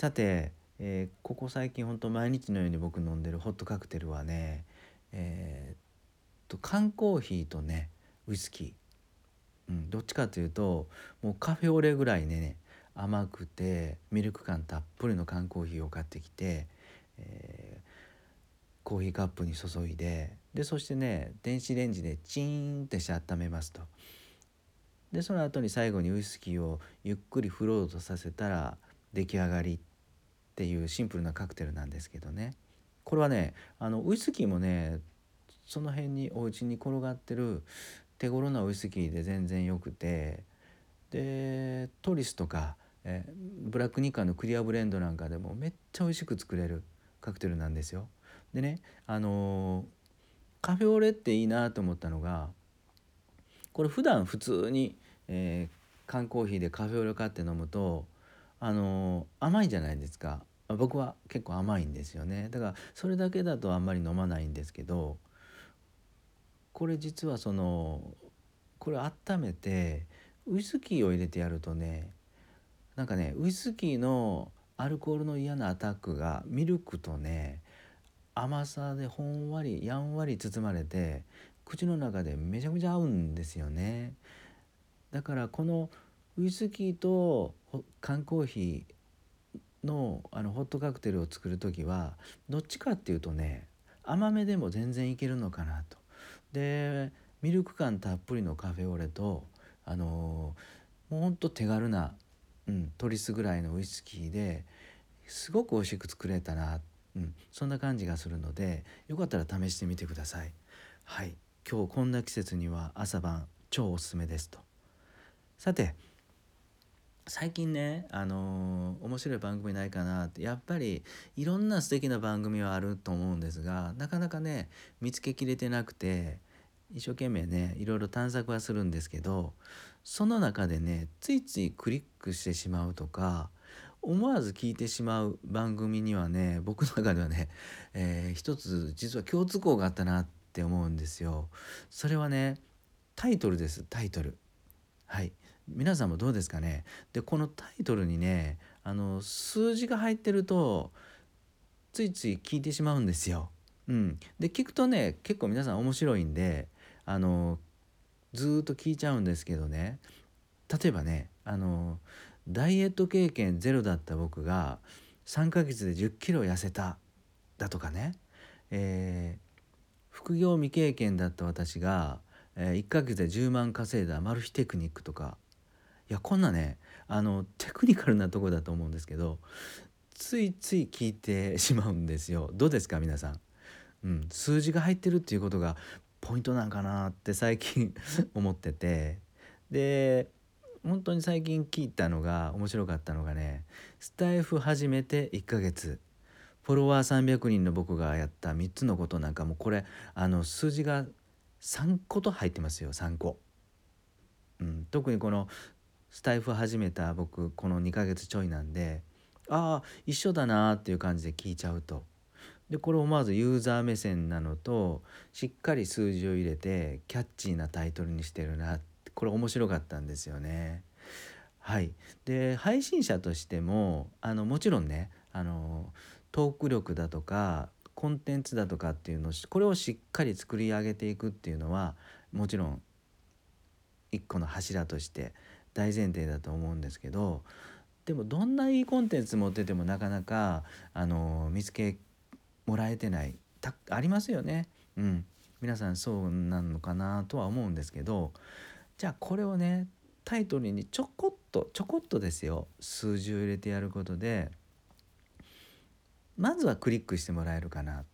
さて、えー、ここ最近ほんと毎日のように僕飲んでるホットカクテルはねえー、っと缶コーヒーとねウイスキー、うん、どっちかというともうカフェオレぐらいね甘くてミルク感たっぷりの缶コーヒーを買ってきて、えー、コーヒーカップに注いででそしてね電子レンジでチーンってして温めますと。でその後に最後にウイスキーをゆっくりフロートさせたら出来上がりっていうシンプルなカクテルなんですけどねこれはねあのウイスキーもねその辺にお家に転がってる手頃なウイスキーで全然よくてでトリスとか、えブラックニッカーのクリアブレンドなんかでもめっちゃ美味しく作れるカクテルなんですよ。でねあのカフェオレっていいなと思ったのがこれ普段普通に、えー、缶コーヒーでカフェオレ買って飲むとあの甘いじゃないですか僕は結構甘いんですよね。だからそれだけだとあんまり飲まないんですけどこれ実はそのこれ温めてウイスキーを入れてやるとねなんかねウイスキーのアルコールの嫌なアタックがミルクとね甘さでほんわりやんわり包まれて口の中でめちゃくちゃ合うんですよね。だからこのウイスキーと缶コーヒーのあのホットカクテルを作る時はどっちかっていうとね甘めでも全然いけるのかなと。でミルク感たっぷりのカフェオレとあのもうほんと手軽な、うん、トリスぐらいのウイスキーですごく美味しく作れたな、うん、そんな感じがするのでよかったら試してみてください。はい今日こんな季節には朝晩超おすすめですと。さて最近ねあのー、面白い番組ないかなってやっぱりいろんな素敵な番組はあると思うんですがなかなかね見つけきれてなくて一生懸命ねいろいろ探索はするんですけどその中でねついついクリックしてしまうとか思わず聞いてしまう番組にはね僕の中ではね、えー、一つ実は共通項があったなって思うんですよ。それはねタイトルですタイトル。はい皆さんもどうですかね？でこのタイトルにねあの数字が入ってるとついつい聞いてしまうんですよ。うん、で聞くとね結構皆さん面白いんであのずっと聞いちゃうんですけどね。例えばねあのダイエット経験ゼロだった僕が3ヶ月で1 0キロ痩せただとかね、えー、副業未経験だった私が、えー、1ヶ月で10万稼いだマル秘テクニックとか。やこんなねあのテクニカルなとこだと思うんですけどついつい聞いてしまうんですよ。どうですか皆さん、うん、数字が入ってるっていうことがポイントなんかなって最近 思ってて。で本当に最近聞いたのが面白かったのがねスタイフ始めて1ヶ月。フォロワー300人の僕がやった3つのことなんかもこれあの数字が3個と入ってますよ3個。うん、特にこのスタイフ始めた僕この2ヶ月ちょいなんでああ一緒だなっていう感じで聞いちゃうと。でこれ思わずユーザー目線なのとしっかり数字を入れてキャッチーなタイトルにしてるなこれ面白かったんですよね。はい、で配信者としてもあのもちろんねあのトーク力だとかコンテンツだとかっていうのをこれをしっかり作り上げていくっていうのはもちろん一個の柱として大前提だと思うんですけどでもどんないいコンテンツ持っててもなかなかあの見つけもらえてない。たありますよね。うん、皆さんそうなのかなとは思うんですけどじゃあこれをねタイトルにちょこっとちょこっとですよ。数字を入れてやることでまずはクリックしてもらえるかな。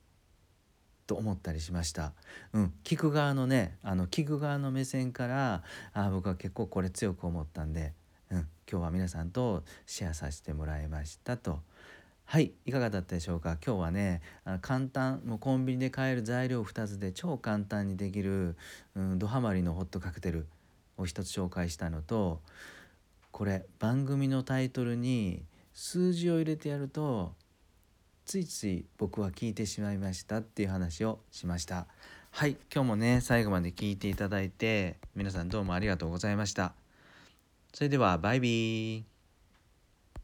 と思ったりしました。うん、聞く側のねあの聞く側の目線からあ僕は結構これ強く思ったんで、うん、今日は皆さんとシェアさせてもらいましたと。はいいかがだったでしょうか？今日はねあ簡単もうコンビニで買える材料2つで超簡単にできる、うん、ドハマりのホットカクテルを1つ紹介したのとこれ番組のタイトルに数字を入れてやるとついつい僕は聞いてしまいましたっていう話をしました。はい今日もね最後まで聞いていただいて皆さんどうもありがとうございました。それではバイビー。